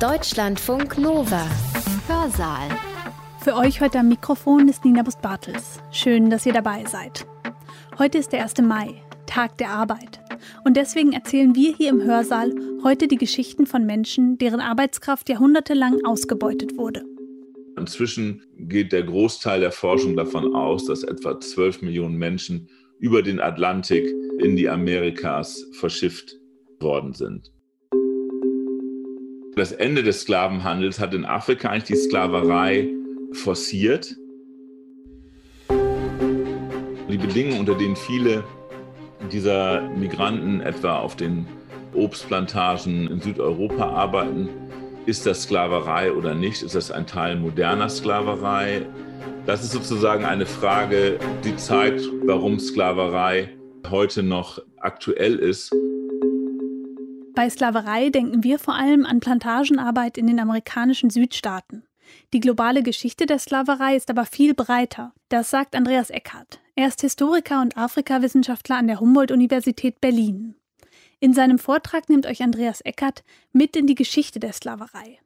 Deutschlandfunk Nova. Hörsaal. Für euch heute am Mikrofon ist Nina Bust-Bartels. Schön, dass ihr dabei seid. Heute ist der 1. Mai, Tag der Arbeit. Und deswegen erzählen wir hier im Hörsaal heute die Geschichten von Menschen, deren Arbeitskraft jahrhundertelang ausgebeutet wurde. Inzwischen geht der Großteil der Forschung davon aus, dass etwa 12 Millionen Menschen über den Atlantik in die Amerikas verschifft worden sind. Das Ende des Sklavenhandels hat in Afrika eigentlich die Sklaverei forciert. Die Bedingungen, unter denen viele dieser Migranten etwa auf den Obstplantagen in Südeuropa arbeiten, ist das Sklaverei oder nicht? Ist das ein Teil moderner Sklaverei? Das ist sozusagen eine Frage, die zeigt, warum Sklaverei heute noch aktuell ist. Bei Sklaverei denken wir vor allem an Plantagenarbeit in den amerikanischen Südstaaten. Die globale Geschichte der Sklaverei ist aber viel breiter. Das sagt Andreas Eckhardt. Er ist Historiker und Afrikawissenschaftler an der Humboldt-Universität Berlin. In seinem Vortrag nimmt euch Andreas Eckert mit in die Geschichte der Sklaverei.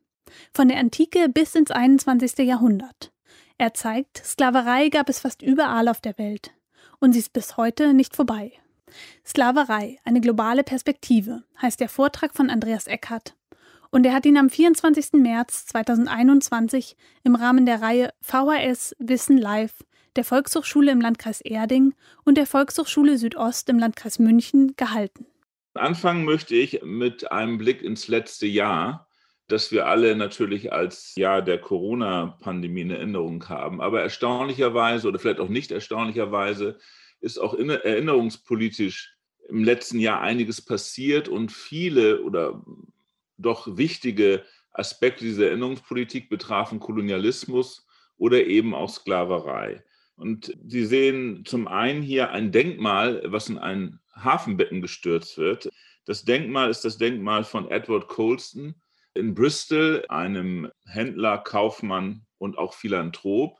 Von der Antike bis ins 21. Jahrhundert. Er zeigt, Sklaverei gab es fast überall auf der Welt. Und sie ist bis heute nicht vorbei. Sklaverei, eine globale Perspektive, heißt der Vortrag von Andreas Eckert. Und er hat ihn am 24. März 2021 im Rahmen der Reihe VHS Wissen Live der Volkshochschule im Landkreis Erding und der Volkshochschule Südost im Landkreis München gehalten. Anfangen möchte ich mit einem Blick ins letzte Jahr, das wir alle natürlich als Jahr der Corona-Pandemie in Erinnerung haben. Aber erstaunlicherweise oder vielleicht auch nicht erstaunlicherweise ist auch erinnerungspolitisch im letzten Jahr einiges passiert und viele oder doch wichtige Aspekte dieser Erinnerungspolitik betrafen Kolonialismus oder eben auch Sklaverei. Und Sie sehen zum einen hier ein Denkmal, was in ein Hafenbecken gestürzt wird. Das Denkmal ist das Denkmal von Edward Colston in Bristol, einem Händler, Kaufmann und auch Philanthrop,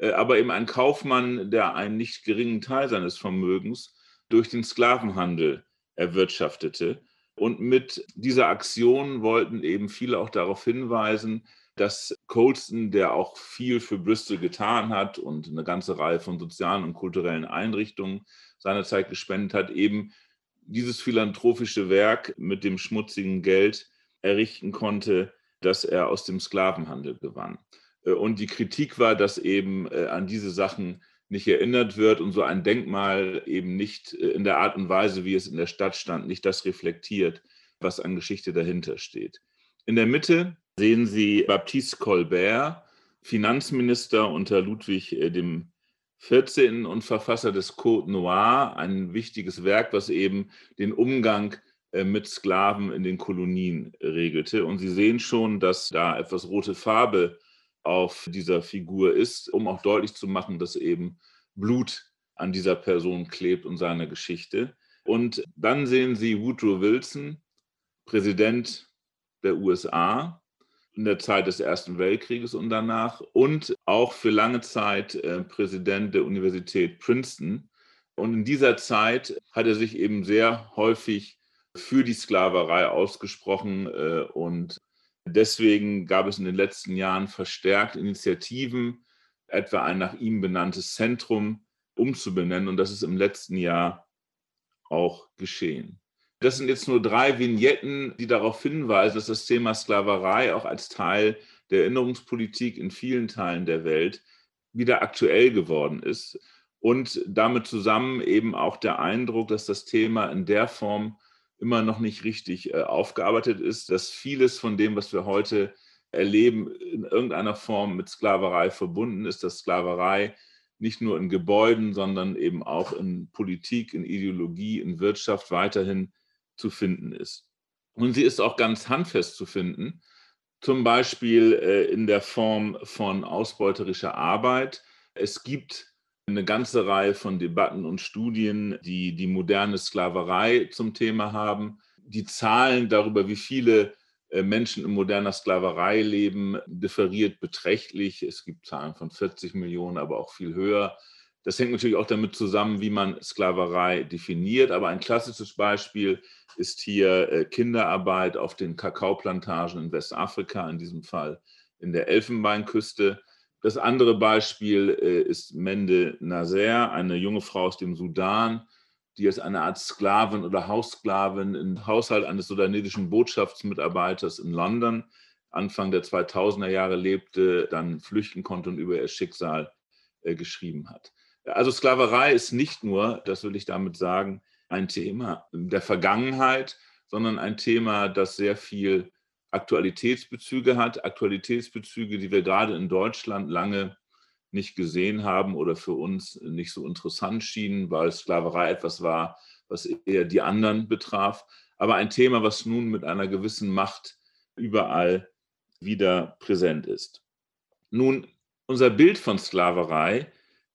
aber eben ein Kaufmann, der einen nicht geringen Teil seines Vermögens durch den Sklavenhandel erwirtschaftete. Und mit dieser Aktion wollten eben viele auch darauf hinweisen, dass Colston, der auch viel für Bristol getan hat und eine ganze Reihe von sozialen und kulturellen Einrichtungen seinerzeit gespendet hat, eben dieses philanthropische Werk mit dem schmutzigen Geld errichten konnte, das er aus dem Sklavenhandel gewann. Äh, und die Kritik war, dass eben äh, an diese Sachen nicht erinnert wird und so ein Denkmal eben nicht äh, in der Art und Weise, wie es in der Stadt stand, nicht das reflektiert, was an Geschichte dahinter steht. In der Mitte sehen Sie Baptiste Colbert, Finanzminister unter Ludwig dem 14. und Verfasser des Code Noir, ein wichtiges Werk, was eben den Umgang mit Sklaven in den Kolonien regelte. Und Sie sehen schon, dass da etwas rote Farbe auf dieser Figur ist, um auch deutlich zu machen, dass eben Blut an dieser Person klebt und seiner Geschichte. Und dann sehen Sie Woodrow Wilson, Präsident der USA in der Zeit des Ersten Weltkrieges und danach und auch für lange Zeit äh, Präsident der Universität Princeton. Und in dieser Zeit hat er sich eben sehr häufig für die Sklaverei ausgesprochen äh, und Deswegen gab es in den letzten Jahren verstärkt Initiativen, etwa ein nach ihm benanntes Zentrum umzubenennen. Und das ist im letzten Jahr auch geschehen. Das sind jetzt nur drei Vignetten, die darauf hinweisen, dass das Thema Sklaverei auch als Teil der Erinnerungspolitik in vielen Teilen der Welt wieder aktuell geworden ist. Und damit zusammen eben auch der Eindruck, dass das Thema in der Form immer noch nicht richtig äh, aufgearbeitet ist, dass vieles von dem, was wir heute erleben, in irgendeiner Form mit Sklaverei verbunden ist, dass Sklaverei nicht nur in Gebäuden, sondern eben auch in Politik, in Ideologie, in Wirtschaft weiterhin zu finden ist. Und sie ist auch ganz handfest zu finden, zum Beispiel äh, in der Form von ausbeuterischer Arbeit. Es gibt eine ganze Reihe von Debatten und Studien, die die moderne Sklaverei zum Thema haben. Die Zahlen darüber, wie viele äh, Menschen in moderner Sklaverei leben, differiert beträchtlich. Es gibt Zahlen von 40 Millionen, aber auch viel höher. Das hängt natürlich auch damit zusammen, wie man Sklaverei definiert. Aber ein klassisches Beispiel ist hier äh, Kinderarbeit auf den Kakaoplantagen in Westafrika, in diesem Fall in der Elfenbeinküste. Das andere Beispiel äh, ist Mende Nazer, eine junge Frau aus dem Sudan, die als eine Art Sklavin oder Haussklavin im Haushalt eines sudanesischen Botschaftsmitarbeiters in London Anfang der 2000er Jahre lebte, dann flüchten konnte und über ihr Schicksal äh, geschrieben hat. Also Sklaverei ist nicht nur, das will ich damit sagen, ein Thema der Vergangenheit, sondern ein Thema, das sehr viel Aktualitätsbezüge hat, Aktualitätsbezüge, die wir gerade in Deutschland lange nicht gesehen haben oder für uns nicht so interessant schienen, weil Sklaverei etwas war, was eher die anderen betraf, aber ein Thema, was nun mit einer gewissen Macht überall wieder präsent ist. Nun, unser Bild von Sklaverei,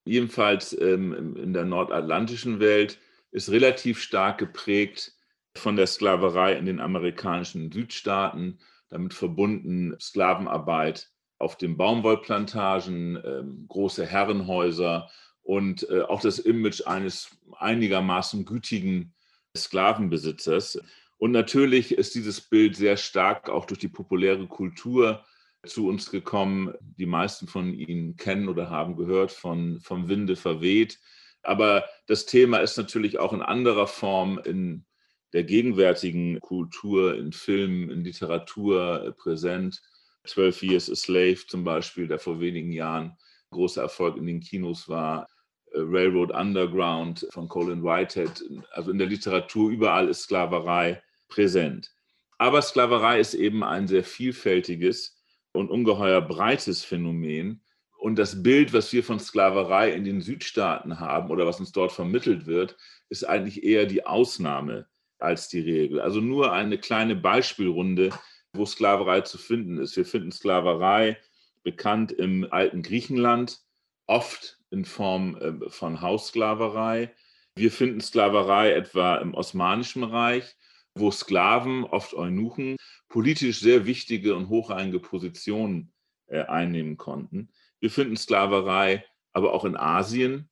jedenfalls ähm, in der nordatlantischen Welt, ist relativ stark geprägt von der Sklaverei in den amerikanischen Südstaaten, damit verbunden Sklavenarbeit auf den Baumwollplantagen, ähm, große Herrenhäuser und äh, auch das Image eines einigermaßen gütigen Sklavenbesitzers. Und natürlich ist dieses Bild sehr stark auch durch die populäre Kultur zu uns gekommen. Die meisten von Ihnen kennen oder haben gehört von Vom Winde verweht. Aber das Thema ist natürlich auch in anderer Form in der gegenwärtigen Kultur, in Filmen, in Literatur äh, präsent. 12 Years a Slave zum Beispiel, der vor wenigen Jahren großer Erfolg in den Kinos war. Äh, Railroad Underground von Colin Whitehead. Also in der Literatur überall ist Sklaverei präsent. Aber Sklaverei ist eben ein sehr vielfältiges und ungeheuer breites Phänomen. Und das Bild, was wir von Sklaverei in den Südstaaten haben oder was uns dort vermittelt wird, ist eigentlich eher die Ausnahme als die Regel. Also nur eine kleine Beispielrunde, wo Sklaverei zu finden ist. Wir finden Sklaverei bekannt im alten Griechenland, oft in Form äh, von Haussklaverei. Wir finden Sklaverei etwa im Osmanischen Reich, wo Sklaven, oft Eunuchen, politisch sehr wichtige und hochrangige Positionen äh, einnehmen konnten. Wir finden Sklaverei aber auch in Asien,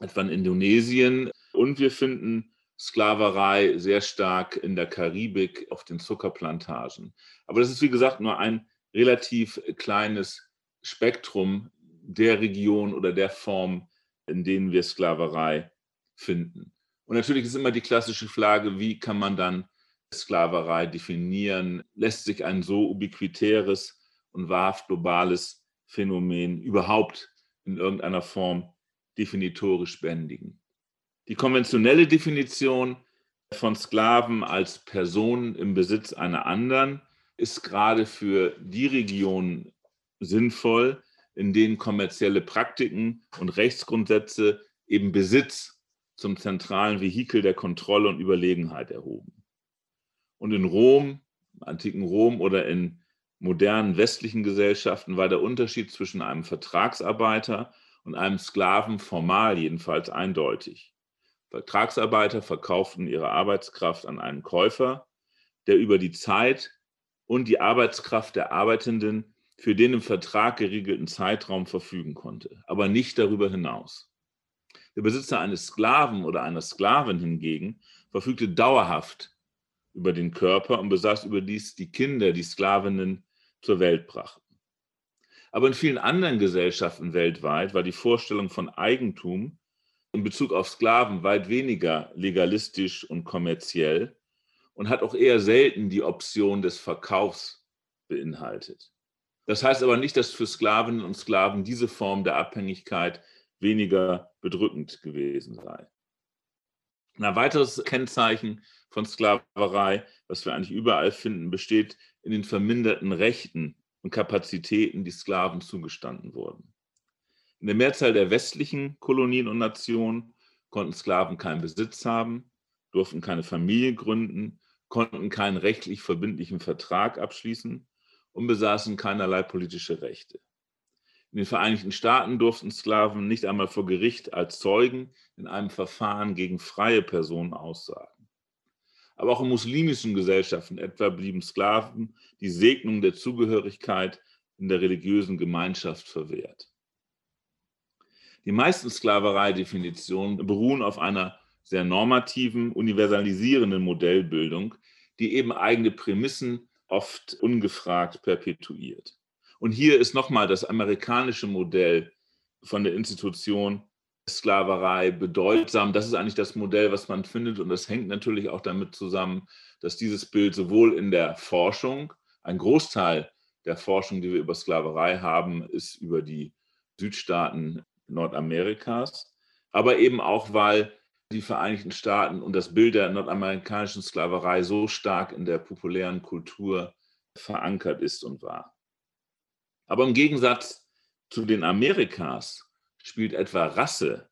etwa in Indonesien. Und wir finden Sklaverei sehr stark in der Karibik auf den Zuckerplantagen. Aber das ist, wie gesagt, nur ein relativ kleines Spektrum der Region oder der Form, in denen wir Sklaverei finden. Und natürlich ist immer die klassische Frage, wie kann man dann Sklaverei definieren? Lässt sich ein so ubiquitäres und wahrhaft globales Phänomen überhaupt in irgendeiner Form definitorisch bändigen? Die konventionelle Definition von Sklaven als Personen im Besitz einer anderen ist gerade für die Regionen sinnvoll, in denen kommerzielle Praktiken und Rechtsgrundsätze eben Besitz zum zentralen Vehikel der Kontrolle und Überlegenheit erhoben. Und in Rom, im antiken Rom oder in modernen westlichen Gesellschaften war der Unterschied zwischen einem Vertragsarbeiter und einem Sklaven formal jedenfalls eindeutig. Vertragsarbeiter verkauften ihre Arbeitskraft an einen Käufer, der über die Zeit und die Arbeitskraft der Arbeitenden für den im Vertrag geregelten Zeitraum verfügen konnte, aber nicht darüber hinaus. Der Besitzer eines Sklaven oder einer Sklavin hingegen verfügte dauerhaft über den Körper und besaß überdies die Kinder, die Sklavinnen zur Welt brachten. Aber in vielen anderen Gesellschaften weltweit war die Vorstellung von Eigentum in Bezug auf Sklaven weit weniger legalistisch und kommerziell und hat auch eher selten die Option des Verkaufs beinhaltet. Das heißt aber nicht, dass für Sklavinnen und Sklaven diese Form der Abhängigkeit weniger bedrückend gewesen sei. Ein weiteres Kennzeichen von Sklaverei, was wir eigentlich überall finden, besteht in den verminderten Rechten und Kapazitäten, die Sklaven zugestanden wurden. In der Mehrzahl der westlichen Kolonien und Nationen konnten Sklaven keinen Besitz haben, durften keine Familie gründen, konnten keinen rechtlich verbindlichen Vertrag abschließen und besaßen keinerlei politische Rechte. In den Vereinigten Staaten durften Sklaven nicht einmal vor Gericht als Zeugen in einem Verfahren gegen freie Personen aussagen. Aber auch in muslimischen Gesellschaften etwa blieben Sklaven die Segnung der Zugehörigkeit in der religiösen Gemeinschaft verwehrt. Die meisten Sklavereidefinitionen beruhen auf einer sehr normativen, universalisierenden Modellbildung, die eben eigene Prämissen oft ungefragt perpetuiert. Und hier ist nochmal das amerikanische Modell von der Institution Sklaverei bedeutsam. Das ist eigentlich das Modell, was man findet. Und das hängt natürlich auch damit zusammen, dass dieses Bild sowohl in der Forschung, ein Großteil der Forschung, die wir über Sklaverei haben, ist über die Südstaaten Nordamerikas, aber eben auch, weil die Vereinigten Staaten und das Bild der nordamerikanischen Sklaverei so stark in der populären Kultur verankert ist und war. Aber im Gegensatz zu den Amerikas spielt etwa Rasse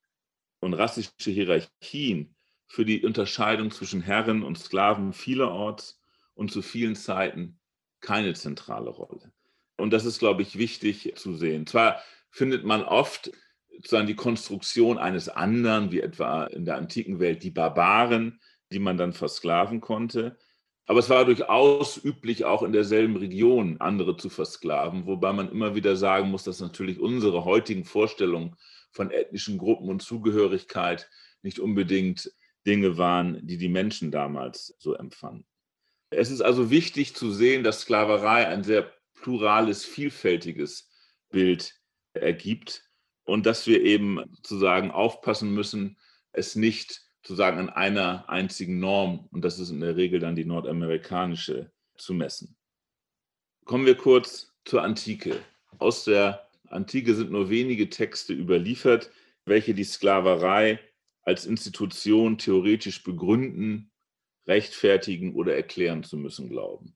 und rassische Hierarchien für die Unterscheidung zwischen Herren und Sklaven vielerorts und zu vielen Zeiten keine zentrale Rolle. Und das ist, glaube ich, wichtig zu sehen. Zwar findet man oft sozusagen die Konstruktion eines anderen, wie etwa in der antiken Welt die Barbaren, die man dann versklaven konnte. Aber es war durchaus üblich, auch in derselben Region andere zu versklaven, wobei man immer wieder sagen muss, dass natürlich unsere heutigen Vorstellungen von ethnischen Gruppen und Zugehörigkeit nicht unbedingt Dinge waren, die die Menschen damals so empfanden. Es ist also wichtig zu sehen, dass Sklaverei ein sehr plurales, vielfältiges Bild ergibt und dass wir eben sozusagen aufpassen müssen, es nicht sozusagen an einer einzigen Norm, und das ist in der Regel dann die nordamerikanische, zu messen. Kommen wir kurz zur Antike. Aus der Antike sind nur wenige Texte überliefert, welche die Sklaverei als Institution theoretisch begründen, rechtfertigen oder erklären zu müssen glauben.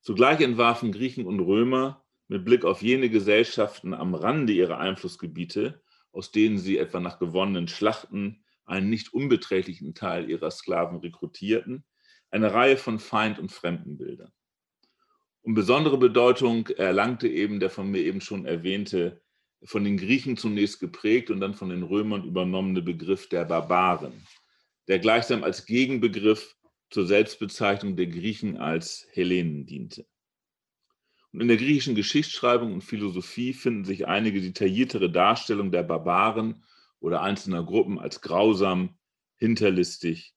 Zugleich entwarfen Griechen und Römer mit Blick auf jene Gesellschaften am Rande ihrer Einflussgebiete, aus denen sie etwa nach gewonnenen Schlachten einen nicht unbeträchtlichen Teil ihrer Sklaven rekrutierten, eine Reihe von Feind- und Fremdenbildern. Und besondere Bedeutung erlangte eben der von mir eben schon erwähnte, von den Griechen zunächst geprägt und dann von den Römern übernommene Begriff der Barbaren, der gleichsam als Gegenbegriff zur Selbstbezeichnung der Griechen als Hellenen diente. In der griechischen Geschichtsschreibung und Philosophie finden sich einige detailliertere Darstellungen der Barbaren oder einzelner Gruppen als grausam, hinterlistig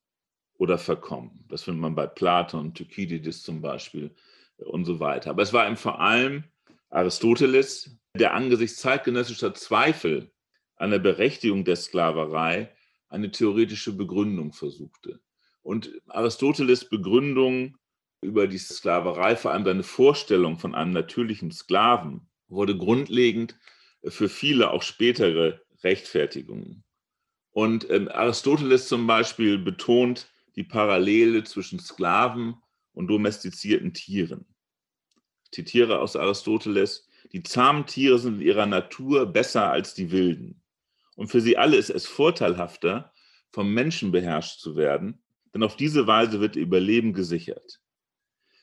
oder verkommen. Das findet man bei Platon, Thukydides zum Beispiel äh, und so weiter. Aber es war eben vor allem Aristoteles, der angesichts zeitgenössischer Zweifel an der Berechtigung der Sklaverei eine theoretische Begründung versuchte. Und Aristoteles Begründung über die Sklaverei, vor allem seine Vorstellung von einem natürlichen Sklaven, wurde grundlegend für viele auch spätere Rechtfertigungen. Und ähm, Aristoteles zum Beispiel betont die Parallele zwischen Sklaven und domestizierten Tieren. Ich zitiere aus Aristoteles, die zahmen Tiere sind in ihrer Natur besser als die wilden. Und für sie alle ist es vorteilhafter, vom Menschen beherrscht zu werden, denn auf diese Weise wird ihr Überleben gesichert.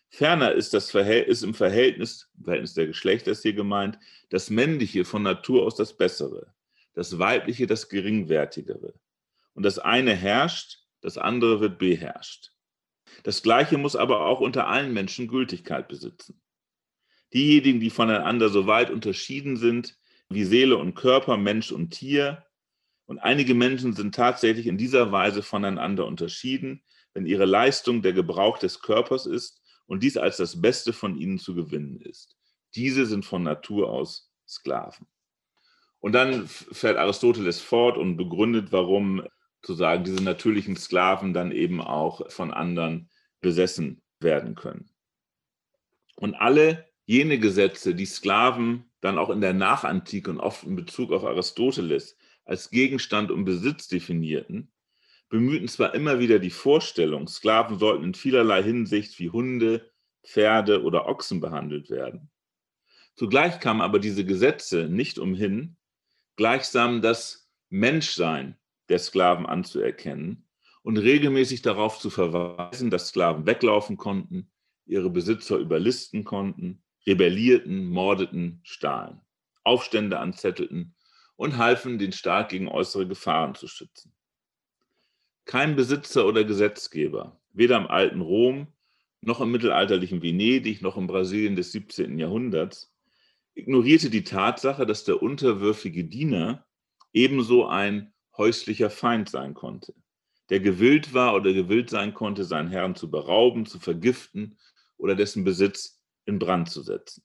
Ferner ist, das ist im Verhältnis, im Verhältnis der Geschlechter ist hier gemeint, das Männliche von Natur aus das Bessere, das Weibliche das Geringwertigere. Und das eine herrscht, das andere wird beherrscht. Das Gleiche muss aber auch unter allen Menschen Gültigkeit besitzen. Diejenigen, die voneinander so weit unterschieden sind, wie Seele und Körper, Mensch und Tier, und einige Menschen sind tatsächlich in dieser Weise voneinander unterschieden, wenn ihre Leistung der Gebrauch des Körpers ist und dies als das Beste von ihnen zu gewinnen ist. Diese sind von Natur aus Sklaven. Und dann fährt Aristoteles fort und begründet, warum zu sagen, diese natürlichen Sklaven dann eben auch von anderen besessen werden können. Und alle jene Gesetze, die Sklaven dann auch in der Nachantike und oft in Bezug auf Aristoteles als Gegenstand und Besitz definierten, bemühten zwar immer wieder die Vorstellung, Sklaven sollten in vielerlei Hinsicht wie Hunde, Pferde oder Ochsen behandelt werden. Zugleich kamen aber diese Gesetze nicht umhin, gleichsam das Menschsein der Sklaven anzuerkennen und regelmäßig darauf zu verweisen, dass Sklaven weglaufen konnten, ihre Besitzer überlisten konnten, rebellierten, mordeten, stahlen, Aufstände anzettelten und halfen, den Staat gegen äußere Gefahren zu schützen. Kein Besitzer oder Gesetzgeber, weder im alten Rom noch im mittelalterlichen Venedig noch im Brasilien des 17. Jahrhunderts, ignorierte die Tatsache, dass der unterwürfige Diener ebenso ein häuslicher Feind sein konnte, der gewillt war oder gewillt sein konnte, seinen Herrn zu berauben, zu vergiften oder dessen Besitz in Brand zu setzen.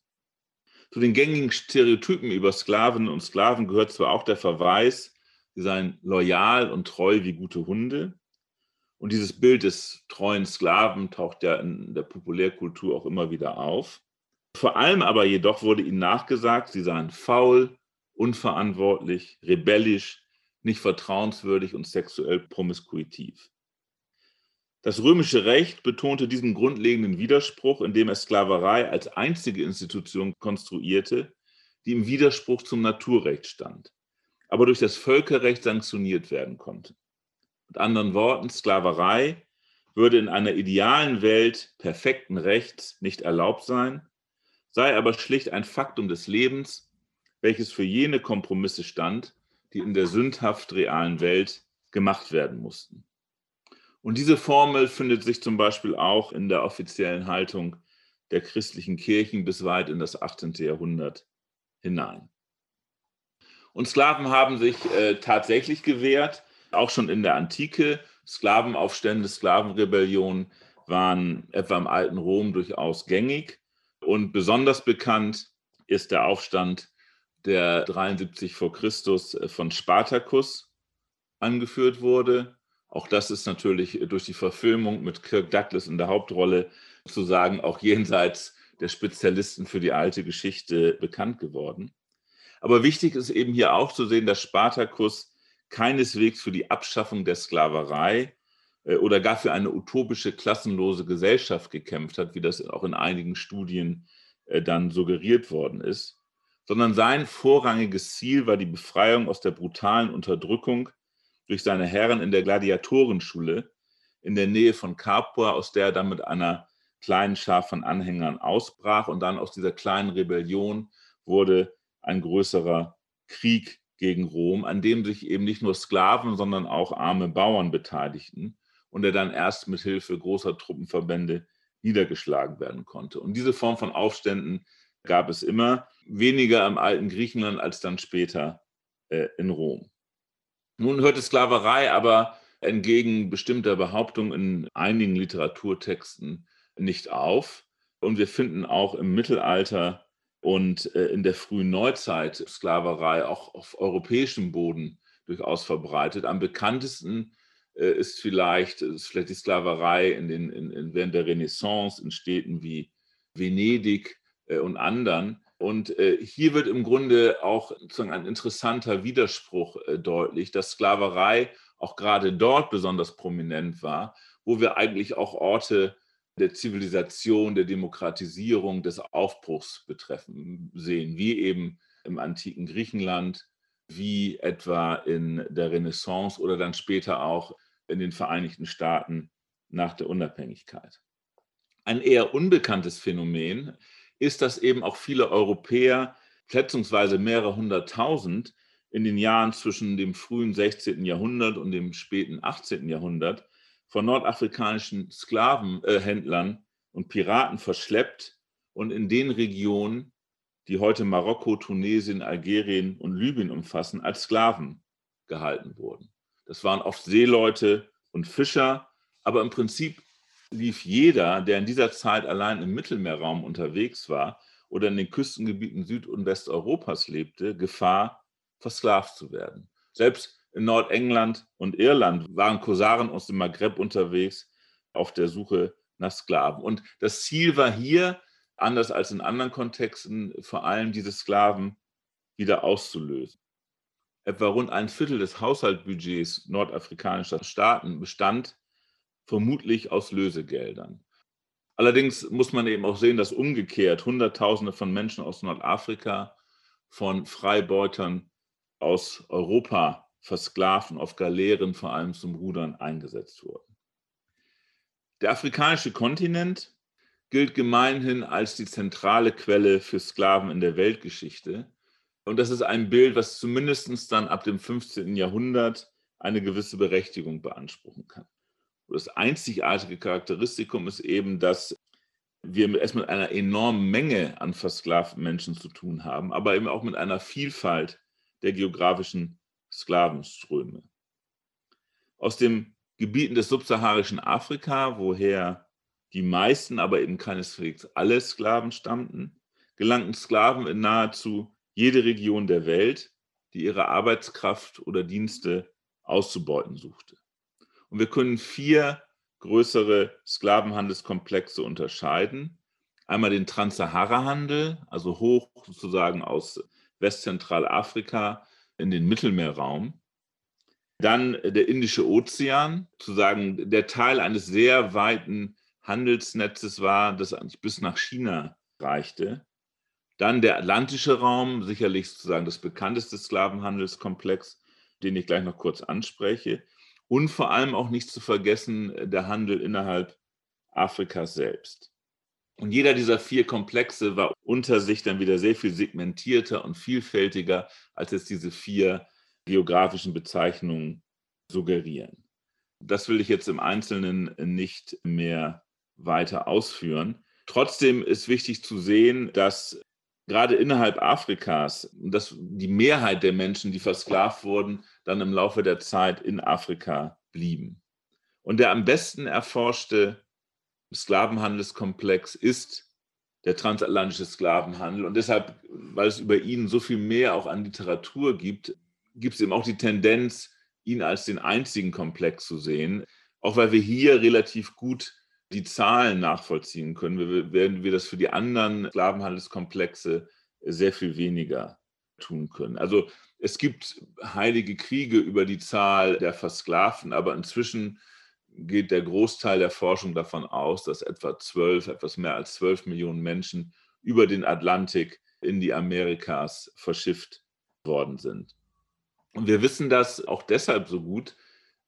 Zu den gängigen Stereotypen über Sklaven und Sklaven gehört zwar auch der Verweis, sie seien loyal und treu wie gute Hunde. Und dieses Bild des treuen Sklaven taucht ja in der Populärkultur auch immer wieder auf. Vor allem aber jedoch wurde ihnen nachgesagt, sie seien faul, unverantwortlich, rebellisch, nicht vertrauenswürdig und sexuell promiskuitiv. Das römische Recht betonte diesen grundlegenden Widerspruch, indem es Sklaverei als einzige Institution konstruierte, die im Widerspruch zum Naturrecht stand, aber durch das Völkerrecht sanktioniert werden konnte. Mit anderen Worten, Sklaverei würde in einer idealen Welt perfekten Rechts nicht erlaubt sein, sei aber schlicht ein Faktum des Lebens, welches für jene Kompromisse stand, die in der sündhaft realen Welt gemacht werden mussten. Und diese Formel findet sich zum Beispiel auch in der offiziellen Haltung der christlichen Kirchen bis weit in das 18. Jahrhundert hinein. Und Sklaven haben sich äh, tatsächlich gewehrt, auch schon in der Antike. Sklavenaufstände, Sklavenrebellionen waren etwa im alten Rom durchaus gängig. Und besonders bekannt ist der Aufstand der 73 vor Christus äh, von Spartacus angeführt wurde. Auch das ist natürlich durch die Verfilmung mit Kirk Douglas in der Hauptrolle zu sagen, auch jenseits der Spezialisten für die alte Geschichte bekannt geworden. Aber wichtig ist eben hier auch zu sehen, dass Spartacus keineswegs für die Abschaffung der Sklaverei äh, oder gar für eine utopische klassenlose Gesellschaft gekämpft hat, wie das auch in einigen Studien äh, dann suggeriert worden ist, sondern sein vorrangiges Ziel war die Befreiung aus der brutalen Unterdrückung durch seine Herren in der Gladiatorenschule in der Nähe von Capua, aus der er dann mit einer kleinen Schar von Anhängern ausbrach. Und dann aus dieser kleinen Rebellion wurde ein größerer Krieg gegen Rom, an dem sich eben nicht nur Sklaven, sondern auch arme Bauern beteiligten und der dann erst mit Hilfe großer Truppenverbände niedergeschlagen werden konnte. Und diese Form von Aufständen gab es immer, weniger im alten Griechenland als dann später äh, in Rom. Nun hörte Sklaverei aber entgegen bestimmter Behauptungen in einigen Literaturtexten nicht auf. Und wir finden auch im Mittelalter und äh, in der frühen Neuzeit Sklaverei auch auf europäischem Boden durchaus verbreitet. Am bekanntesten äh, ist vielleicht, ist vielleicht die Sklaverei in den, in, in, während der Renaissance in Städten wie Venedig äh, und anderen. Und äh, hier wird im Grunde auch sozusagen ein interessanter Widerspruch äh, deutlich, dass Sklaverei auch gerade dort besonders prominent war, wo wir eigentlich auch Orte der Zivilisation, der Demokratisierung, des Aufbruchs betreffen sehen, wie eben im antiken Griechenland, wie etwa in der Renaissance oder dann später auch in den Vereinigten Staaten nach der Unabhängigkeit. Ein eher unbekanntes Phänomen ist, dass eben auch viele Europäer, schätzungsweise mehrere hunderttausend, in den Jahren zwischen dem frühen 16. Jahrhundert und dem späten 18. Jahrhundert von nordafrikanischen Sklavenhändlern äh, und Piraten verschleppt und in den Regionen, die heute Marokko, Tunesien, Algerien und Libyen umfassen, als Sklaven gehalten wurden. Das waren oft Seeleute und Fischer, aber im Prinzip lief jeder, der in dieser Zeit allein im Mittelmeerraum unterwegs war oder in den Küstengebieten Süd- und Westeuropas lebte, Gefahr, versklavt zu werden. Selbst in Nordengland und Irland waren Kosaren aus dem Maghreb unterwegs auf der Suche nach Sklaven. Und das Ziel war hier, anders als in anderen Kontexten, vor allem diese Sklaven wieder auszulösen. Etwa rund ein Viertel des Haushaltsbudgets nordafrikanischer Staaten bestand vermutlich aus Lösegeldern. Allerdings muss man eben auch sehen, dass umgekehrt Hunderttausende von Menschen aus Nordafrika von Freibeutern aus Europa versklavt und auf Galeeren vor allem zum Rudern eingesetzt wurden. Der afrikanische Kontinent gilt gemeinhin als die zentrale Quelle für Sklaven in der Weltgeschichte. Und das ist ein Bild, was zumindest dann ab dem 15. Jahrhundert eine gewisse Berechtigung beanspruchen kann das einzigartige Charakteristikum ist eben, dass wir es mit einer enormen Menge an versklavten Menschen zu tun haben, aber eben auch mit einer Vielfalt der geografischen Sklavenströme. Aus den Gebieten des subsaharischen Afrika, woher die meisten, aber eben keineswegs alle Sklaven stammten, gelangten Sklaven in nahezu jede Region der Welt, die ihre Arbeitskraft oder Dienste auszubeuten suchte. Und wir können vier größere Sklavenhandelskomplexe unterscheiden. Einmal den Transsahara-Handel, also hoch sozusagen aus Westzentralafrika in den Mittelmeerraum. Dann der Indische Ozean, zu sagen, der Teil eines sehr weiten Handelsnetzes war, das eigentlich bis nach China reichte. Dann der Atlantische Raum, sicherlich sozusagen das bekannteste Sklavenhandelskomplex, den ich gleich noch kurz anspreche. Und vor allem auch nicht zu vergessen der Handel innerhalb Afrikas selbst. Und jeder dieser vier Komplexe war unter sich dann wieder sehr viel segmentierter und vielfältiger, als es diese vier geografischen Bezeichnungen suggerieren. Das will ich jetzt im Einzelnen nicht mehr weiter ausführen. Trotzdem ist wichtig zu sehen, dass gerade innerhalb Afrikas, dass die Mehrheit der Menschen, die versklavt wurden, dann im Laufe der Zeit in Afrika blieben. Und der am besten erforschte Sklavenhandelskomplex ist der transatlantische Sklavenhandel. Und deshalb, weil es über ihn so viel mehr auch an Literatur gibt, gibt es eben auch die Tendenz, ihn als den einzigen Komplex zu sehen. Auch weil wir hier relativ gut die Zahlen nachvollziehen können, werden wir das für die anderen Sklavenhandelskomplexe sehr viel weniger tun können. Also es gibt heilige Kriege über die Zahl der Versklavten, aber inzwischen geht der Großteil der Forschung davon aus, dass etwa zwölf, etwas mehr als zwölf Millionen Menschen über den Atlantik in die Amerikas verschifft worden sind. Und wir wissen das auch deshalb so gut,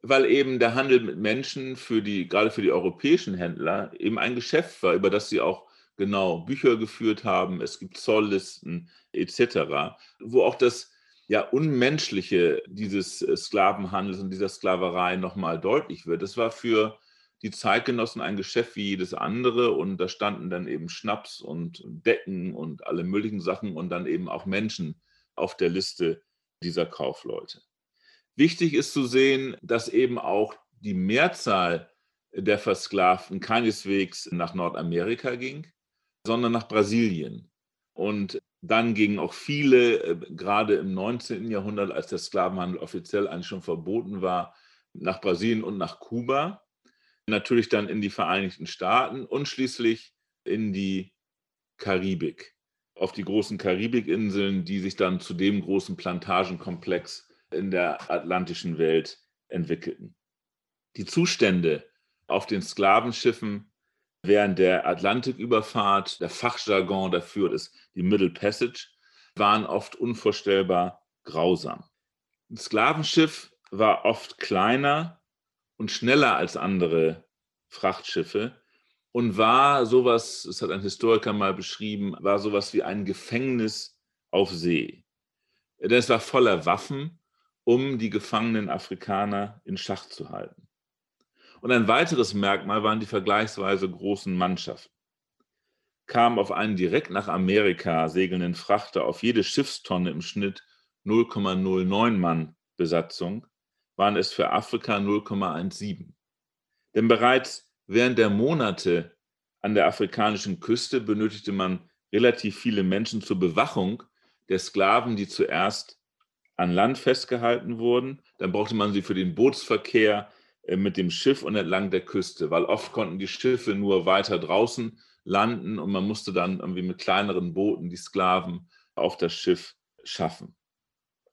weil eben der Handel mit Menschen für die, gerade für die europäischen Händler eben ein Geschäft war, über das sie auch genau Bücher geführt haben. Es gibt Zolllisten etc., wo auch das ja Unmenschliche dieses Sklavenhandels und dieser Sklaverei nochmal deutlich wird. Das war für die Zeitgenossen ein Geschäft wie jedes andere und da standen dann eben Schnaps und Decken und alle möglichen Sachen und dann eben auch Menschen auf der Liste dieser Kaufleute. Wichtig ist zu sehen, dass eben auch die Mehrzahl der Versklavten keineswegs nach Nordamerika ging, sondern nach Brasilien. Und dann gingen auch viele, äh, gerade im 19. Jahrhundert, als der Sklavenhandel offiziell eigentlich schon verboten war, nach Brasilien und nach Kuba. Natürlich dann in die Vereinigten Staaten und schließlich in die Karibik, auf die großen Karibikinseln, die sich dann zu dem großen Plantagenkomplex in der atlantischen Welt entwickelten. Die Zustände auf den Sklavenschiffen während der Atlantiküberfahrt, der Fachjargon dafür ist die Middle Passage, waren oft unvorstellbar grausam. Ein Sklavenschiff war oft kleiner und schneller als andere Frachtschiffe und war sowas, das hat ein Historiker mal beschrieben, war sowas wie ein Gefängnis auf See. Denn es war voller Waffen um die gefangenen Afrikaner in Schach zu halten. Und ein weiteres Merkmal waren die vergleichsweise großen Mannschaften. Kam auf einen direkt nach Amerika segelnden Frachter auf jede Schiffstonne im Schnitt 0,09 Mann Besatzung, waren es für Afrika 0,17. Denn bereits während der Monate an der afrikanischen Küste benötigte man relativ viele Menschen zur Bewachung der Sklaven, die zuerst an Land festgehalten wurden. Dann brauchte man sie für den Bootsverkehr mit dem Schiff und entlang der Küste, weil oft konnten die Schiffe nur weiter draußen landen und man musste dann irgendwie mit kleineren Booten die Sklaven auf das Schiff schaffen.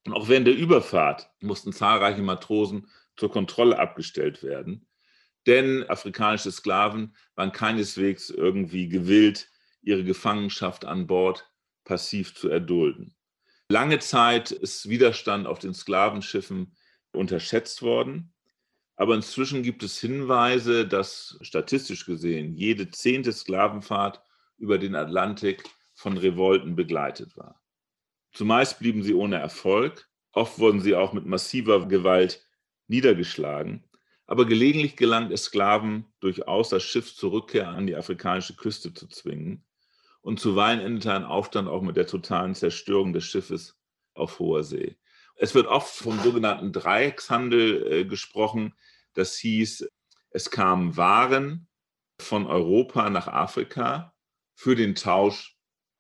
Und auch während der Überfahrt mussten zahlreiche Matrosen zur Kontrolle abgestellt werden, denn afrikanische Sklaven waren keineswegs irgendwie gewillt, ihre Gefangenschaft an Bord passiv zu erdulden. Lange Zeit ist Widerstand auf den Sklavenschiffen unterschätzt worden. Aber inzwischen gibt es Hinweise, dass statistisch gesehen jede zehnte Sklavenfahrt über den Atlantik von Revolten begleitet war. Zumeist blieben sie ohne Erfolg, oft wurden sie auch mit massiver Gewalt niedergeschlagen, aber gelegentlich gelangt es Sklaven durchaus, das Schiff zur Rückkehr an die afrikanische Küste zu zwingen und zuweilen endete ein Aufstand auch mit der totalen Zerstörung des Schiffes auf hoher See. Es wird oft vom sogenannten Dreieckshandel äh, gesprochen. Das hieß, es kamen Waren von Europa nach Afrika für den Tausch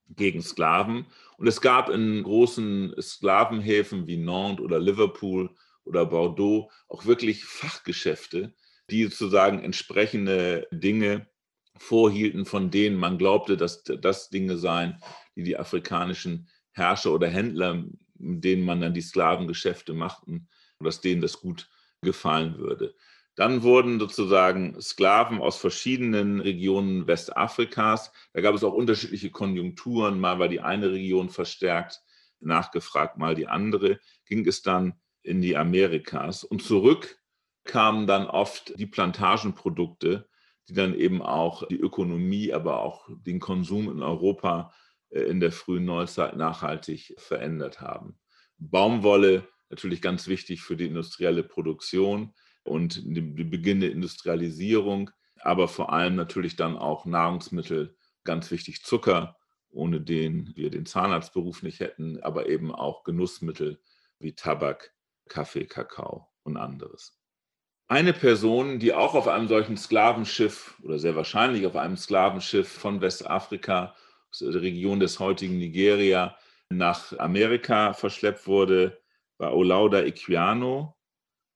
gegen Sklaven. Und es gab in großen Sklavenhäfen wie Nantes oder Liverpool oder Bordeaux auch wirklich Fachgeschäfte, die sozusagen entsprechende Dinge vorhielten, von denen man glaubte, dass das Dinge seien, die die afrikanischen Herrscher oder Händler, mit denen man dann die Sklavengeschäfte machten, dass denen das gut gefallen würde. Dann wurden sozusagen Sklaven aus verschiedenen Regionen Westafrikas, da gab es auch unterschiedliche Konjunkturen, mal war die eine Region verstärkt nachgefragt, mal die andere, ging es dann in die Amerikas. Und zurück kamen dann oft die Plantagenprodukte, die dann eben auch die Ökonomie, aber auch den Konsum in Europa in der frühen Neuzeit nachhaltig verändert haben. Baumwolle natürlich ganz wichtig für die industrielle Produktion und den Beginn der Industrialisierung, aber vor allem natürlich dann auch Nahrungsmittel, ganz wichtig Zucker, ohne den wir den Zahnarztberuf nicht hätten, aber eben auch Genussmittel wie Tabak, Kaffee, Kakao und anderes. Eine Person, die auch auf einem solchen Sklavenschiff oder sehr wahrscheinlich auf einem Sklavenschiff von Westafrika, Region des heutigen Nigeria, nach Amerika verschleppt wurde, war Olauda Equiano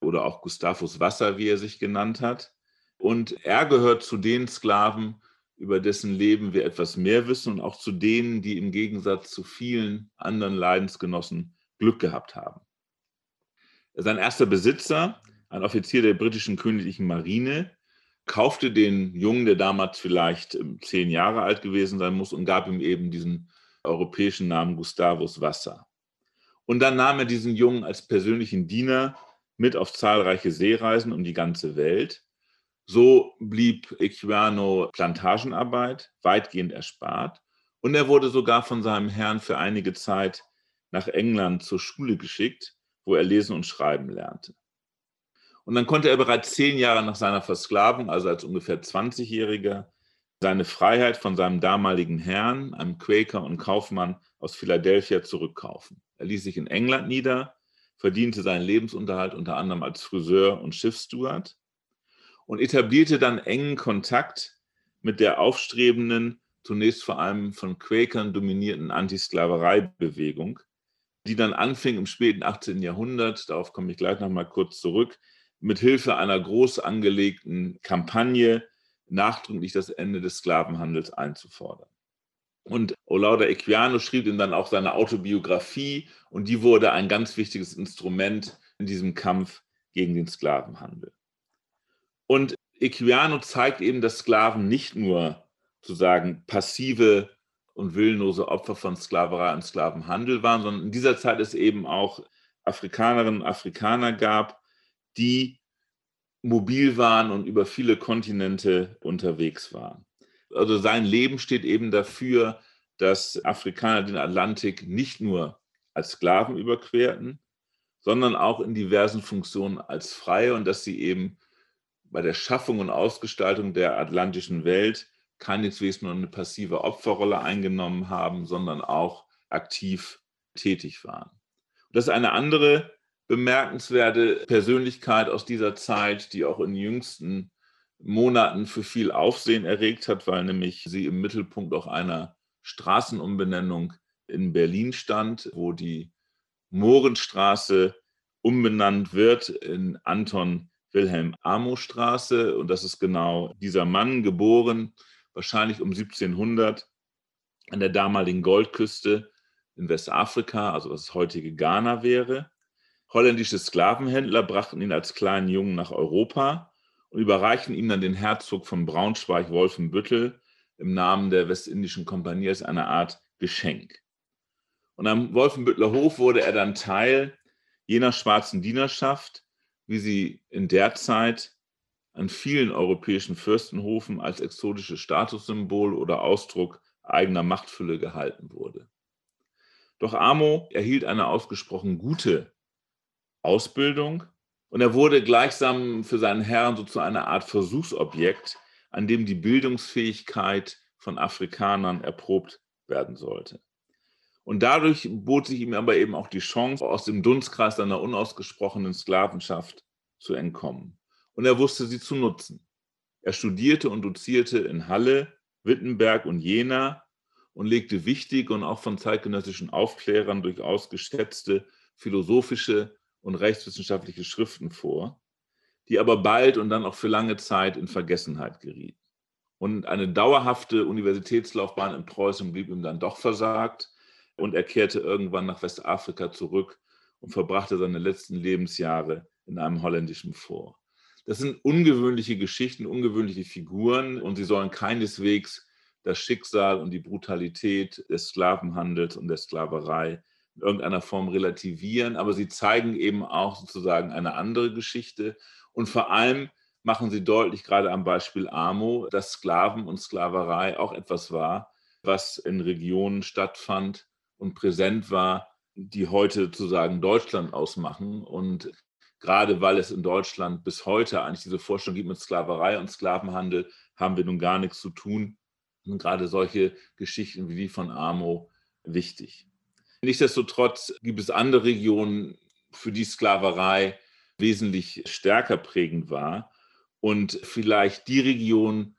oder auch Gustavus Wasser, wie er sich genannt hat. Und er gehört zu den Sklaven, über dessen Leben wir etwas mehr wissen und auch zu denen, die im Gegensatz zu vielen anderen Leidensgenossen Glück gehabt haben. Sein erster Besitzer, ein Offizier der britischen königlichen Marine, kaufte den Jungen, der damals vielleicht ähm, zehn Jahre alt gewesen sein muss, und gab ihm eben diesen europäischen Namen Gustavus Wasser. Und dann nahm er diesen Jungen als persönlichen Diener mit auf zahlreiche Seereisen um die ganze Welt. So blieb Equiano Plantagenarbeit weitgehend erspart und er wurde sogar von seinem Herrn für einige Zeit nach England zur Schule geschickt, wo er lesen und schreiben lernte. Und dann konnte er bereits zehn Jahre nach seiner Versklavung, also als ungefähr 20-Jähriger, seine Freiheit von seinem damaligen Herrn, einem Quaker und Kaufmann aus Philadelphia, zurückkaufen. Er ließ sich in England nieder, verdiente seinen Lebensunterhalt unter anderem als Friseur und Schiffssteward und etablierte dann engen Kontakt mit der aufstrebenden, zunächst vor allem von Quäkern dominierten Antisklavereibewegung, die dann anfing im späten 18. Jahrhundert, darauf komme ich gleich nochmal kurz zurück, mit Hilfe einer groß angelegten Kampagne nachdrücklich das Ende des Sklavenhandels einzufordern. Und Olauda Equiano schrieb ihm dann auch seine Autobiografie und die wurde ein ganz wichtiges Instrument in diesem Kampf gegen den Sklavenhandel. Und Equiano zeigt eben, dass Sklaven nicht nur sozusagen passive und willenlose Opfer von Sklaverei und Sklavenhandel waren, sondern in dieser Zeit es eben auch Afrikanerinnen und Afrikaner gab, die mobil waren und über viele Kontinente unterwegs waren. Also sein Leben steht eben dafür, dass Afrikaner den Atlantik nicht nur als Sklaven überquerten, sondern auch in diversen Funktionen als Freie und dass sie eben bei der Schaffung und Ausgestaltung der atlantischen Welt keineswegs nur eine passive Opferrolle eingenommen haben, sondern auch aktiv tätig waren. das ist eine andere bemerkenswerte Persönlichkeit aus dieser Zeit, die auch in jüngsten Monaten für viel Aufsehen erregt hat, weil nämlich sie im Mittelpunkt auch einer Straßenumbenennung in Berlin stand, wo die Mohrenstraße umbenannt wird in Anton Wilhelm Amo Straße. Und das ist genau dieser Mann, geboren wahrscheinlich um 1700 an der damaligen Goldküste in Westafrika, also was heutige Ghana wäre. Holländische Sklavenhändler brachten ihn als kleinen Jungen nach Europa und überreichen ihm dann den Herzog von Braunschweig-Wolfenbüttel im Namen der Westindischen Kompanie als eine Art Geschenk. Und am Wolfenbüttler Hof wurde er dann Teil jener schwarzen Dienerschaft, wie sie in der Zeit an vielen europäischen Fürstenhofen als exotisches Statussymbol oder Ausdruck eigener Machtfülle gehalten wurde. Doch Amo erhielt eine ausgesprochen gute Ausbildung und er wurde gleichsam für seinen Herrn so zu einer Art Versuchsobjekt, an dem die Bildungsfähigkeit von Afrikanern erprobt werden sollte. Und dadurch bot sich ihm aber eben auch die Chance, aus dem Dunstkreis seiner unausgesprochenen Sklavenschaft zu entkommen. Und er wusste sie zu nutzen. Er studierte und dozierte in Halle, Wittenberg und Jena und legte wichtige und auch von zeitgenössischen Aufklärern durchaus geschätzte philosophische und rechtswissenschaftliche Schriften vor, die aber bald und dann auch für lange Zeit in Vergessenheit gerieten. Und eine dauerhafte Universitätslaufbahn in Preußen blieb ihm dann doch versagt und er kehrte irgendwann nach Westafrika zurück und verbrachte seine letzten Lebensjahre in einem holländischen Fort. Das sind ungewöhnliche Geschichten, ungewöhnliche Figuren und sie sollen keineswegs das Schicksal und die Brutalität des Sklavenhandels und der Sklaverei in irgendeiner Form relativieren, aber sie zeigen eben auch sozusagen eine andere Geschichte und vor allem machen sie deutlich, gerade am Beispiel Amo, dass Sklaven und Sklaverei auch etwas war, was in Regionen stattfand und präsent war, die heute sozusagen Deutschland ausmachen. Und gerade weil es in Deutschland bis heute eigentlich diese Vorstellung gibt mit Sklaverei und Sklavenhandel, haben wir nun gar nichts zu tun. Und gerade solche Geschichten wie die von Amo wichtig. Nichtsdestotrotz gibt es andere Regionen, für die Sklaverei wesentlich stärker prägend war. Und vielleicht die Region,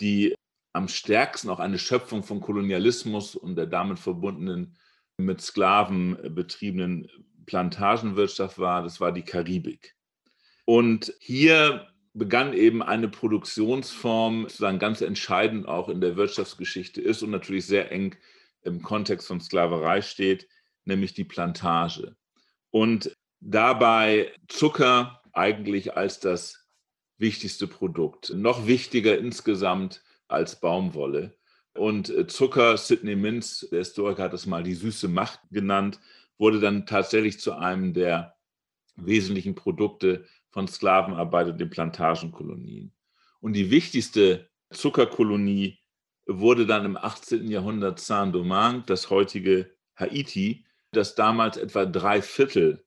die am stärksten auch eine Schöpfung von Kolonialismus und der damit verbundenen mit Sklaven betriebenen Plantagenwirtschaft war, das war die Karibik. Und hier begann eben eine Produktionsform, die sozusagen ganz entscheidend auch in der Wirtschaftsgeschichte ist und natürlich sehr eng im Kontext von Sklaverei steht, nämlich die Plantage. Und dabei Zucker eigentlich als das wichtigste Produkt, noch wichtiger insgesamt als Baumwolle. Und äh, Zucker, Sidney Mintz, der Historiker hat es mal die süße Macht genannt, wurde dann tatsächlich zu einem der wesentlichen Produkte von Sklavenarbeit und den Plantagenkolonien. Und die wichtigste Zuckerkolonie wurde dann im 18. Jahrhundert Saint-Domingue, das heutige Haiti, das damals etwa drei Viertel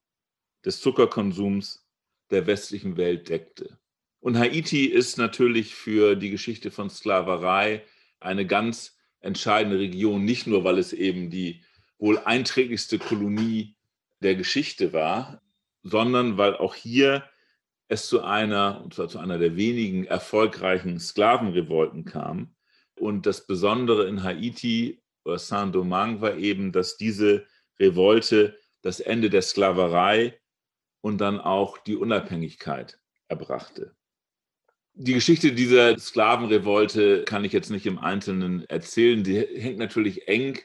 des Zuckerkonsums der westlichen Welt deckte. Und Haiti ist natürlich für die Geschichte von Sklaverei eine ganz entscheidende Region, nicht nur, weil es eben die wohl einträglichste Kolonie der Geschichte war, sondern weil auch hier es zu einer, und zwar zu einer der wenigen erfolgreichen Sklavenrevolten kam. Und das Besondere in Haiti oder Saint-Domingue war eben, dass diese Revolte das Ende der Sklaverei und dann auch die Unabhängigkeit erbrachte. Die Geschichte dieser Sklavenrevolte kann ich jetzt nicht im Einzelnen erzählen. Die hängt natürlich eng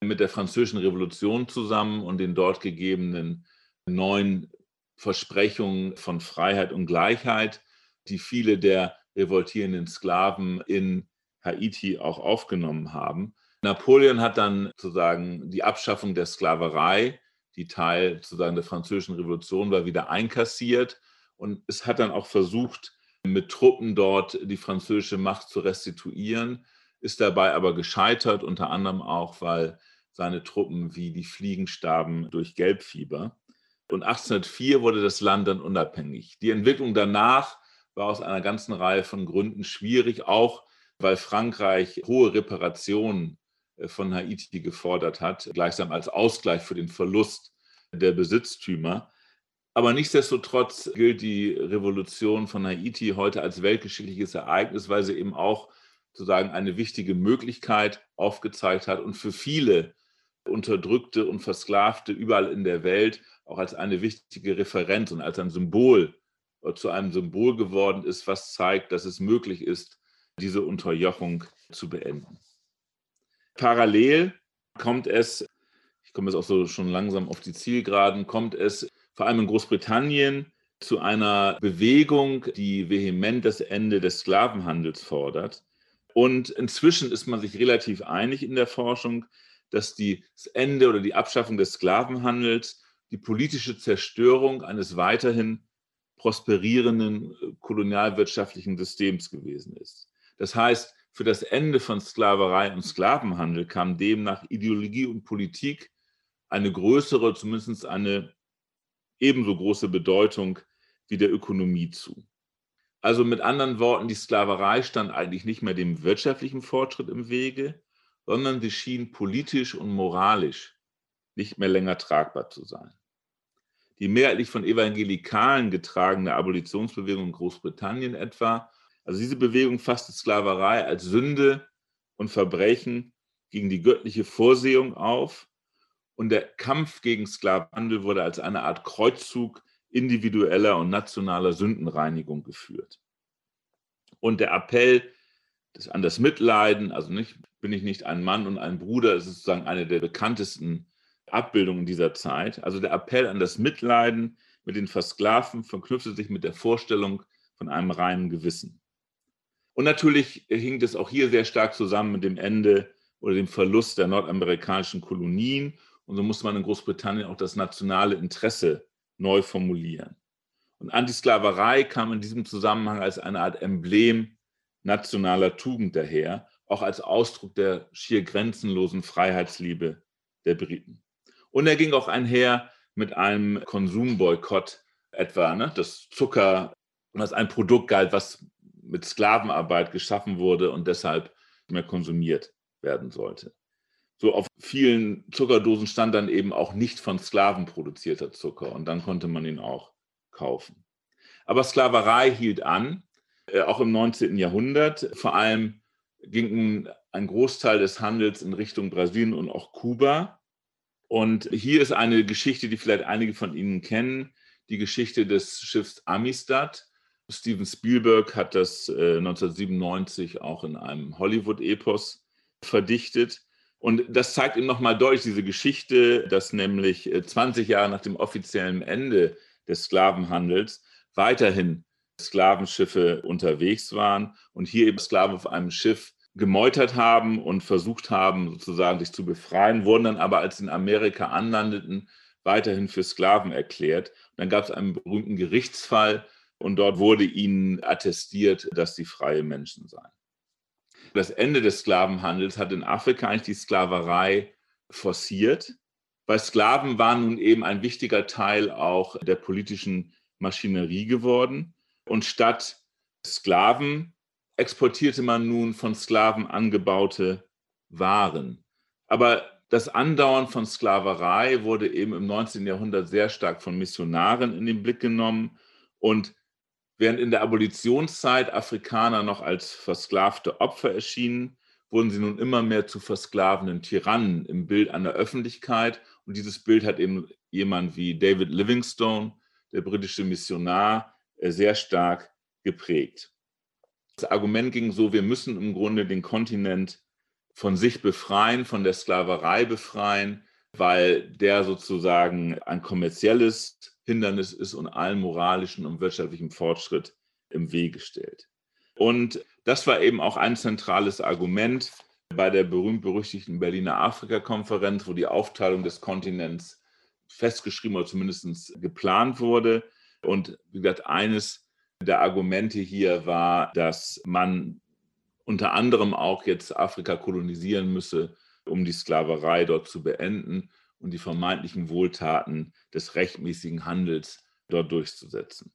mit der Französischen Revolution zusammen und den dort gegebenen neuen Versprechungen von Freiheit und Gleichheit, die viele der revoltierenden Sklaven in Haiti auch aufgenommen haben. Napoleon hat dann sozusagen die Abschaffung der Sklaverei, die Teil sozusagen der Französischen Revolution war, wieder einkassiert und es hat dann auch versucht, mit Truppen dort die französische Macht zu restituieren, ist dabei aber gescheitert, unter anderem auch, weil seine Truppen wie die Fliegen starben durch Gelbfieber. Und 1804 wurde das Land dann unabhängig. Die Entwicklung danach war aus einer ganzen Reihe von Gründen schwierig, auch weil Frankreich hohe Reparationen äh, von Haiti gefordert hat, gleichsam als Ausgleich für den Verlust der Besitztümer. Aber nichtsdestotrotz gilt die Revolution von Haiti heute als weltgeschichtliches Ereignis, weil sie eben auch sozusagen eine wichtige Möglichkeit aufgezeigt hat und für viele Unterdrückte und Versklavte überall in der Welt auch als eine wichtige Referenz und als ein Symbol äh, zu einem Symbol geworden ist, was zeigt, dass es möglich ist, diese Unterjochung zu beenden. Parallel kommt es, ich komme jetzt auch so schon langsam auf die Zielgeraden, kommt es vor allem in Großbritannien zu einer Bewegung, die vehement das Ende des Sklavenhandels fordert. Und inzwischen ist man sich relativ einig in der Forschung, dass das Ende oder die Abschaffung des Sklavenhandels die politische Zerstörung eines weiterhin prosperierenden kolonialwirtschaftlichen Systems gewesen ist. Das heißt, für das Ende von Sklaverei und Sklavenhandel kam demnach Ideologie und Politik eine größere, zumindest eine ebenso große Bedeutung wie der Ökonomie zu. Also mit anderen Worten, die Sklaverei stand eigentlich nicht mehr dem wirtschaftlichen Fortschritt im Wege, sondern sie schien politisch und moralisch nicht mehr länger tragbar zu sein. Die mehrheitlich von Evangelikalen getragene Abolitionsbewegung in Großbritannien etwa, also diese Bewegung fasste Sklaverei als Sünde und Verbrechen gegen die göttliche Vorsehung auf und der Kampf gegen Sklavenhandel wurde als eine Art Kreuzzug individueller und nationaler Sündenreinigung geführt. Und der Appell das, an das Mitleiden, also nicht, bin ich nicht ein Mann und ein Bruder, ist sozusagen eine der bekanntesten Abbildungen dieser Zeit. Also der Appell an das Mitleiden mit den Versklavten verknüpfte sich mit der Vorstellung von einem reinen Gewissen. Und natürlich hing das auch hier sehr stark zusammen mit dem Ende oder dem Verlust der nordamerikanischen Kolonien. Und so musste man in Großbritannien auch das nationale Interesse neu formulieren. Und Antisklaverei kam in diesem Zusammenhang als eine Art Emblem nationaler Tugend daher, auch als Ausdruck der schier grenzenlosen Freiheitsliebe der Briten. Und er ging auch einher mit einem Konsumboykott etwa, ne? das Zucker, was ein Produkt galt, was mit Sklavenarbeit geschaffen wurde und deshalb mehr konsumiert werden sollte. So auf vielen Zuckerdosen stand dann eben auch nicht von Sklaven produzierter Zucker und dann konnte man ihn auch kaufen. Aber Sklaverei hielt an, äh, auch im 19. Jahrhundert. Vor allem ging ein Großteil des Handels in Richtung Brasilien und auch Kuba. Und hier ist eine Geschichte, die vielleicht einige von Ihnen kennen, die Geschichte des Schiffs Amistad. Steven Spielberg hat das äh, 1997 auch in einem Hollywood-Epos verdichtet. Und das zeigt ihm nochmal deutlich diese Geschichte, dass nämlich 20 äh, Jahre nach dem offiziellen Ende des Sklavenhandels weiterhin Sklavenschiffe unterwegs waren und hier eben Sklaven auf einem Schiff gemeutert haben und versucht haben, sozusagen sich zu befreien, wurden dann aber, als sie in Amerika anlandeten, weiterhin für Sklaven erklärt. Und dann gab es einen berühmten Gerichtsfall und dort wurde ihnen attestiert, dass sie freie Menschen seien das Ende des Sklavenhandels hat in Afrika eigentlich die Sklaverei forciert, weil Sklaven waren nun eben ein wichtiger Teil auch der politischen Maschinerie geworden. Und statt Sklaven exportierte man nun von Sklaven angebaute Waren. Aber das Andauern von Sklaverei wurde eben im 19. Jahrhundert sehr stark von Missionaren in den Blick genommen und Während in der Abolitionszeit Afrikaner noch als versklavte Opfer erschienen, wurden sie nun immer mehr zu versklavenden Tyrannen im Bild einer Öffentlichkeit. Und dieses Bild hat eben jemand wie David Livingstone, der britische Missionar, äh, sehr stark geprägt. Das Argument ging so, wir müssen im Grunde den Kontinent von sich befreien, von der Sklaverei befreien, weil der sozusagen ein kommerzielles Hindernis ist und allen moralischen und wirtschaftlichen Fortschritt im Wege stellt. Und das war eben auch ein zentrales Argument bei der berühmt-berüchtigten Berliner Afrika-Konferenz, wo die Aufteilung des Kontinents festgeschrieben oder zumindest geplant wurde. Und wie gesagt, eines der Argumente hier war, dass man unter anderem auch jetzt Afrika kolonisieren müsse, um die Sklaverei dort zu beenden und die vermeintlichen Wohltaten des rechtmäßigen Handels dort durchzusetzen.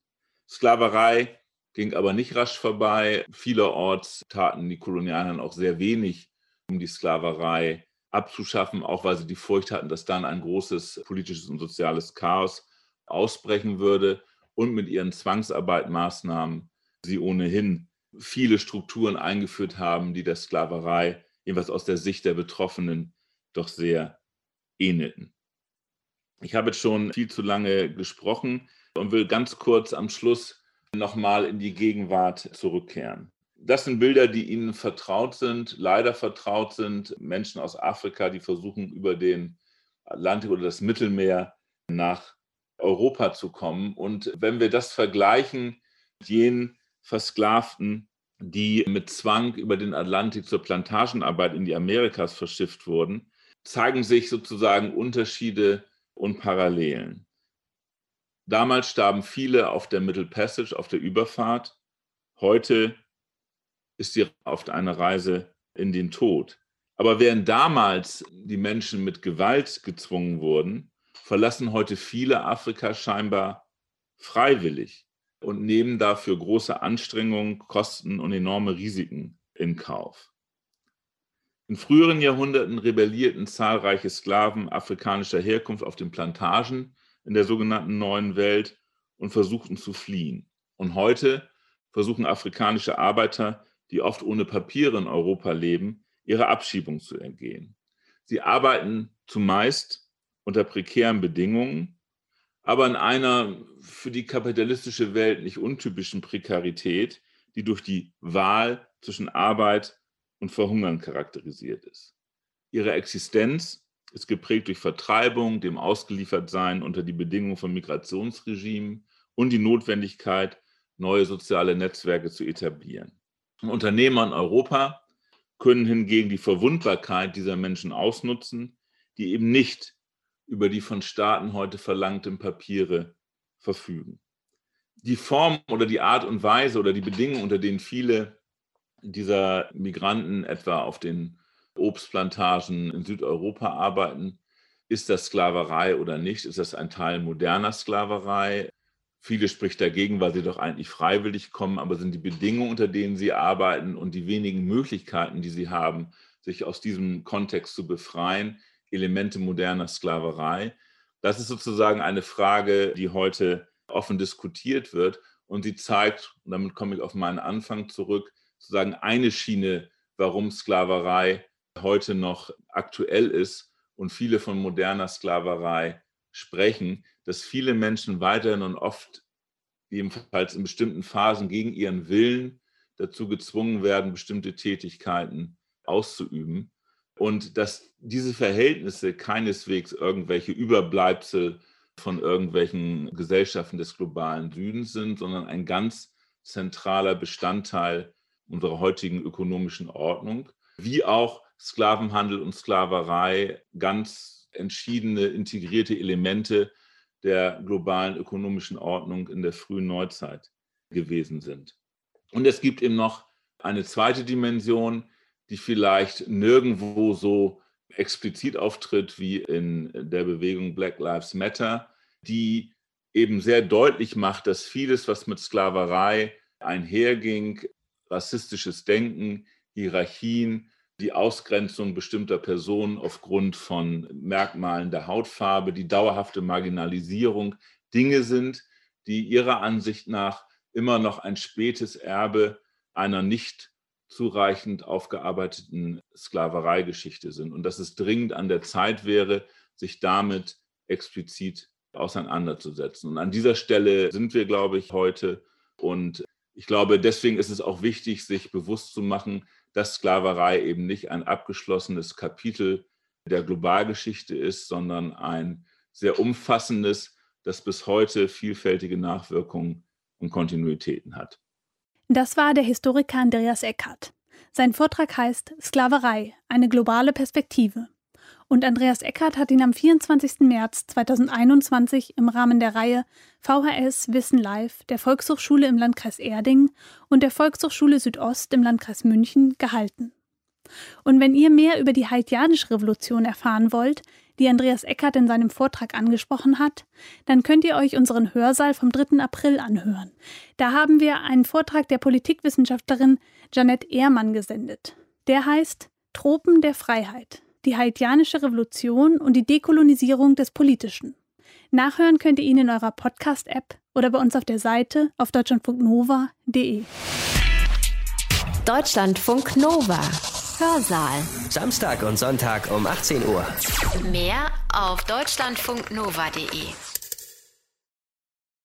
Sklaverei ging aber nicht rasch vorbei. Vielerorts taten die Kolonialherren auch sehr wenig, um die Sklaverei abzuschaffen, auch weil sie die Furcht hatten, dass dann ein großes politisches und soziales Chaos ausbrechen würde und mit ihren Zwangsarbeitmaßnahmen sie ohnehin viele Strukturen eingeführt haben, die der Sklaverei, jedenfalls aus der Sicht der Betroffenen, doch sehr ähnelten. Ich habe jetzt schon viel zu lange gesprochen und will ganz kurz am Schluss nochmal in die Gegenwart zurückkehren. Das sind Bilder, die Ihnen vertraut sind, leider vertraut sind. Menschen aus Afrika, die versuchen, über den Atlantik oder das Mittelmeer nach Europa zu kommen. Und wenn wir das vergleichen mit jenen Versklavten, die mit Zwang über den Atlantik zur Plantagenarbeit in die Amerikas verschifft wurden, zeigen sich sozusagen Unterschiede und Parallelen. Damals starben viele auf der Middle Passage, auf der Überfahrt. Heute ist sie auf einer Reise in den Tod. Aber während damals die Menschen mit Gewalt gezwungen wurden, verlassen heute viele Afrika scheinbar freiwillig und nehmen dafür große Anstrengungen, Kosten und enorme Risiken in Kauf. In früheren Jahrhunderten rebellierten zahlreiche Sklaven afrikanischer Herkunft auf den Plantagen in der sogenannten Neuen Welt und versuchten zu fliehen. Und heute versuchen afrikanische Arbeiter, die oft ohne Papiere in Europa leben, ihrer Abschiebung zu entgehen. Sie arbeiten zumeist unter prekären Bedingungen, aber in einer für die kapitalistische Welt nicht untypischen Prekarität, die durch die Wahl zwischen Arbeit und Verhungern charakterisiert ist. Ihre Existenz ist geprägt durch Vertreibung, dem Ausgeliefertsein unter die Bedingungen von Migrationsregimen und die Notwendigkeit, neue soziale Netzwerke zu etablieren. Unternehmer in Europa können hingegen die Verwundbarkeit dieser Menschen ausnutzen, die eben nicht über die von Staaten heute verlangten Papiere verfügen. Die Form oder die Art und Weise oder die Bedingungen, unter denen viele dieser Migranten etwa auf den Obstplantagen in Südeuropa arbeiten, ist das Sklaverei oder nicht? Ist das ein Teil moderner Sklaverei? Viele spricht dagegen, weil sie doch eigentlich freiwillig kommen, aber sind die Bedingungen, unter denen sie arbeiten und die wenigen Möglichkeiten, die sie haben, sich aus diesem Kontext zu befreien, Elemente moderner Sklaverei? Das ist sozusagen eine Frage, die heute offen diskutiert wird und sie zeigt, und damit komme ich auf meinen Anfang zurück, sozusagen eine Schiene, warum Sklaverei heute noch aktuell ist und viele von moderner Sklaverei sprechen, dass viele Menschen weiterhin und oft jedenfalls in bestimmten Phasen gegen ihren Willen dazu gezwungen werden, bestimmte Tätigkeiten auszuüben. Und dass diese Verhältnisse keineswegs irgendwelche Überbleibsel von irgendwelchen Gesellschaften des globalen Südens sind, sondern ein ganz zentraler Bestandteil unserer heutigen ökonomischen Ordnung, wie auch Sklavenhandel und Sklaverei ganz entschiedene integrierte Elemente der globalen ökonomischen Ordnung in der frühen Neuzeit gewesen sind. Und es gibt eben noch eine zweite Dimension, die vielleicht nirgendwo so explizit auftritt wie in der Bewegung Black Lives Matter, die eben sehr deutlich macht, dass vieles, was mit Sklaverei einherging, rassistisches Denken, Hierarchien, die Ausgrenzung bestimmter Personen aufgrund von Merkmalen der Hautfarbe, die dauerhafte Marginalisierung Dinge sind, die ihrer Ansicht nach immer noch ein spätes Erbe einer nicht zureichend aufgearbeiteten Sklavereigeschichte sind und dass es dringend an der Zeit wäre, sich damit explizit auseinanderzusetzen. Und an dieser Stelle sind wir, glaube ich, heute. Und ich glaube, deswegen ist es auch wichtig, sich bewusst zu machen, dass Sklaverei eben nicht ein abgeschlossenes Kapitel der Globalgeschichte ist, sondern ein sehr umfassendes, das bis heute vielfältige Nachwirkungen und Kontinuitäten hat. Das war der Historiker Andreas Eckert. Sein Vortrag heißt Sklaverei, eine globale Perspektive. Und Andreas Eckert hat ihn am 24. März 2021 im Rahmen der Reihe VHS Wissen Live der Volkshochschule im Landkreis Erding und der Volkshochschule Südost im Landkreis München gehalten. Und wenn ihr mehr über die haitianische Revolution erfahren wollt, die Andreas Eckert in seinem Vortrag angesprochen hat, dann könnt ihr euch unseren Hörsaal vom 3. April anhören. Da haben wir einen Vortrag der Politikwissenschaftlerin Janette Ehrmann gesendet. Der heißt Tropen der Freiheit die haitianische Revolution und die Dekolonisierung des Politischen. Nachhören könnt ihr ihn in eurer Podcast-App oder bei uns auf der Seite auf deutschlandfunknova.de. Deutschlandfunk Nova. Hörsaal. Samstag und Sonntag um 18 Uhr. Mehr auf deutschlandfunknova.de.